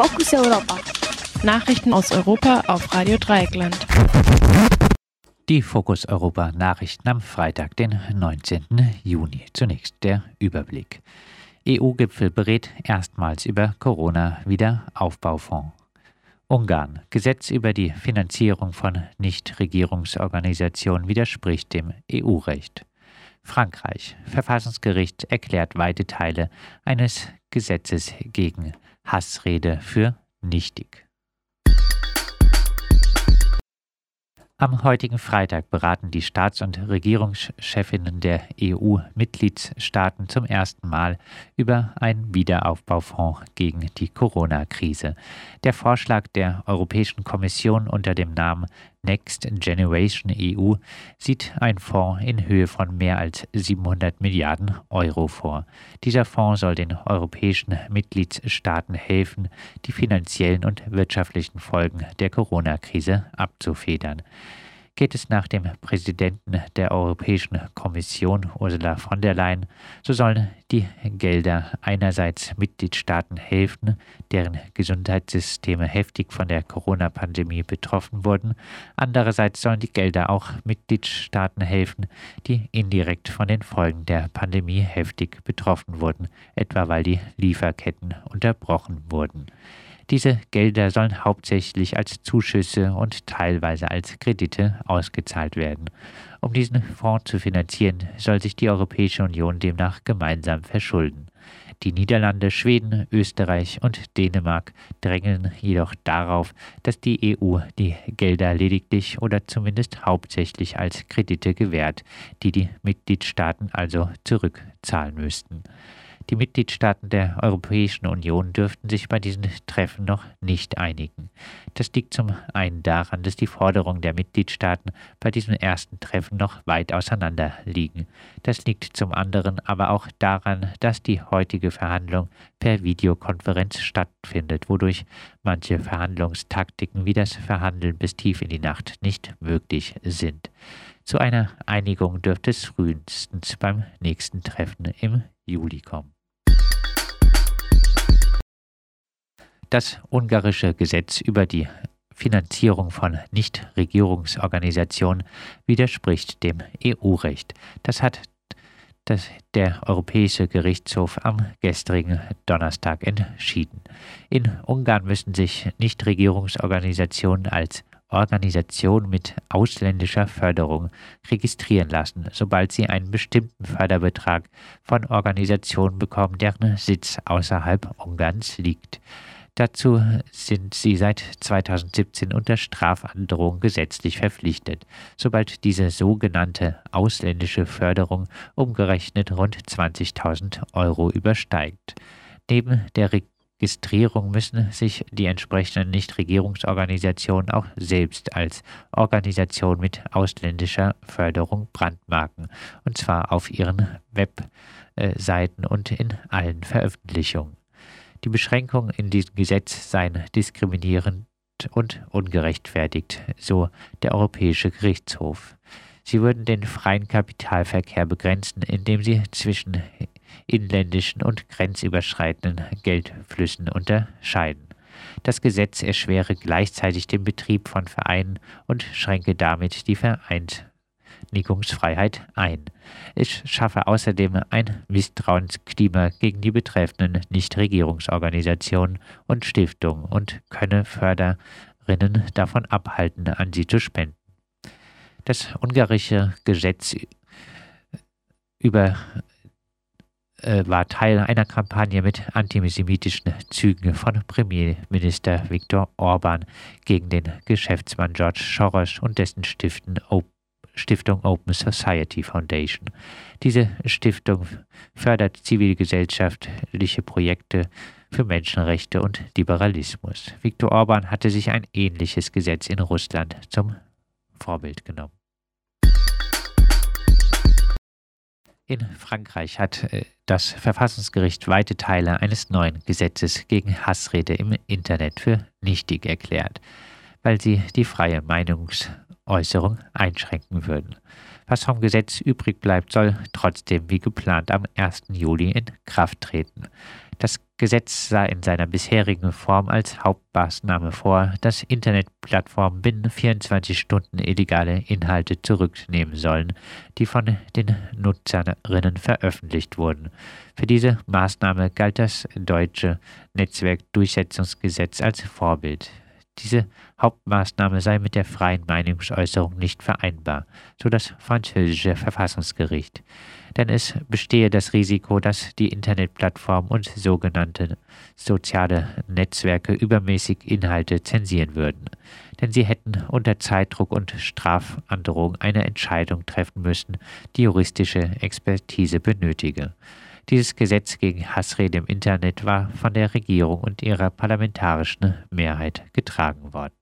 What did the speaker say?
Fokus Europa. Nachrichten aus Europa auf Radio Dreieckland. Die Fokus Europa Nachrichten am Freitag, den 19. Juni. Zunächst der Überblick. EU-Gipfel berät erstmals über Corona-Wiederaufbaufonds. Ungarn. Gesetz über die Finanzierung von Nichtregierungsorganisationen widerspricht dem EU-Recht. Frankreich. Verfassungsgericht erklärt weite Teile eines Gesetzes gegen Hassrede für nichtig. Am heutigen Freitag beraten die Staats- und Regierungschefinnen der EU-Mitgliedstaaten zum ersten Mal über einen Wiederaufbaufonds gegen die Corona-Krise. Der Vorschlag der Europäischen Kommission unter dem Namen Next Generation EU sieht einen Fonds in Höhe von mehr als 700 Milliarden Euro vor. Dieser Fonds soll den europäischen Mitgliedstaaten helfen, die finanziellen und wirtschaftlichen Folgen der Corona-Krise abzufedern geht es nach dem Präsidenten der Europäischen Kommission Ursula von der Leyen, so sollen die Gelder einerseits Mitgliedstaaten helfen, deren Gesundheitssysteme heftig von der Corona-Pandemie betroffen wurden, andererseits sollen die Gelder auch Mitgliedstaaten helfen, die indirekt von den Folgen der Pandemie heftig betroffen wurden, etwa weil die Lieferketten unterbrochen wurden. Diese Gelder sollen hauptsächlich als Zuschüsse und teilweise als Kredite ausgezahlt werden. Um diesen Fonds zu finanzieren, soll sich die Europäische Union demnach gemeinsam verschulden. Die Niederlande, Schweden, Österreich und Dänemark drängeln jedoch darauf, dass die EU die Gelder lediglich oder zumindest hauptsächlich als Kredite gewährt, die die Mitgliedstaaten also zurückzahlen müssten. Die Mitgliedstaaten der Europäischen Union dürften sich bei diesen Treffen noch nicht einigen. Das liegt zum einen daran, dass die Forderungen der Mitgliedstaaten bei diesem ersten Treffen noch weit auseinander liegen. Das liegt zum anderen aber auch daran, dass die heutige Verhandlung per Videokonferenz stattfindet, wodurch manche Verhandlungstaktiken wie das Verhandeln bis tief in die Nacht nicht möglich sind. Zu einer Einigung dürfte es frühestens beim nächsten Treffen im Juli kommen. Das ungarische Gesetz über die Finanzierung von Nichtregierungsorganisationen widerspricht dem EU-Recht. Das hat das der Europäische Gerichtshof am gestrigen Donnerstag entschieden. In Ungarn müssen sich Nichtregierungsorganisationen als Organisation mit ausländischer Förderung registrieren lassen, sobald sie einen bestimmten Förderbetrag von Organisationen bekommen, deren Sitz außerhalb Ungarns liegt. Dazu sind sie seit 2017 unter Strafandrohung gesetzlich verpflichtet, sobald diese sogenannte ausländische Förderung umgerechnet rund 20.000 Euro übersteigt. Neben der Registrierung müssen sich die entsprechenden Nichtregierungsorganisationen auch selbst als Organisation mit ausländischer Förderung brandmarken, und zwar auf ihren Webseiten und in allen Veröffentlichungen. Die Beschränkungen in diesem Gesetz seien diskriminierend und ungerechtfertigt, so der Europäische Gerichtshof. Sie würden den freien Kapitalverkehr begrenzen, indem sie zwischen inländischen und grenzüberschreitenden Geldflüssen unterscheiden. Das Gesetz erschwere gleichzeitig den Betrieb von Vereinen und schränke damit die Vereins Vereinigungsfreiheit ein. Es schaffe außerdem ein Misstrauensklima gegen die betreffenden Nichtregierungsorganisationen und Stiftungen und könne Förderinnen davon abhalten, an sie zu spenden. Das ungarische Gesetz über äh, war Teil einer Kampagne mit antisemitischen Zügen von Premierminister Viktor Orban gegen den Geschäftsmann George Soros und dessen Stiften Open Stiftung Open Society Foundation. Diese Stiftung fördert zivilgesellschaftliche Projekte für Menschenrechte und Liberalismus. Viktor Orban hatte sich ein ähnliches Gesetz in Russland zum Vorbild genommen. In Frankreich hat äh, das Verfassungsgericht weite Teile eines neuen Gesetzes gegen Hassrede im Internet für nichtig erklärt, weil sie die freie Meinungs- Äußerung einschränken würden. Was vom Gesetz übrig bleibt, soll trotzdem wie geplant am 1. Juli in Kraft treten. Das Gesetz sah in seiner bisherigen Form als Hauptmaßnahme vor, dass Internetplattformen binnen 24 Stunden illegale Inhalte zurücknehmen sollen, die von den Nutzerinnen veröffentlicht wurden. Für diese Maßnahme galt das deutsche Netzwerkdurchsetzungsgesetz als Vorbild. Diese Hauptmaßnahme sei mit der freien Meinungsäußerung nicht vereinbar, so das französische Verfassungsgericht. Denn es bestehe das Risiko, dass die Internetplattformen und sogenannte soziale Netzwerke übermäßig Inhalte zensieren würden. Denn sie hätten unter Zeitdruck und Strafandrohung eine Entscheidung treffen müssen, die juristische Expertise benötige. Dieses Gesetz gegen Hassrede im Internet war von der Regierung und ihrer parlamentarischen Mehrheit getragen worden.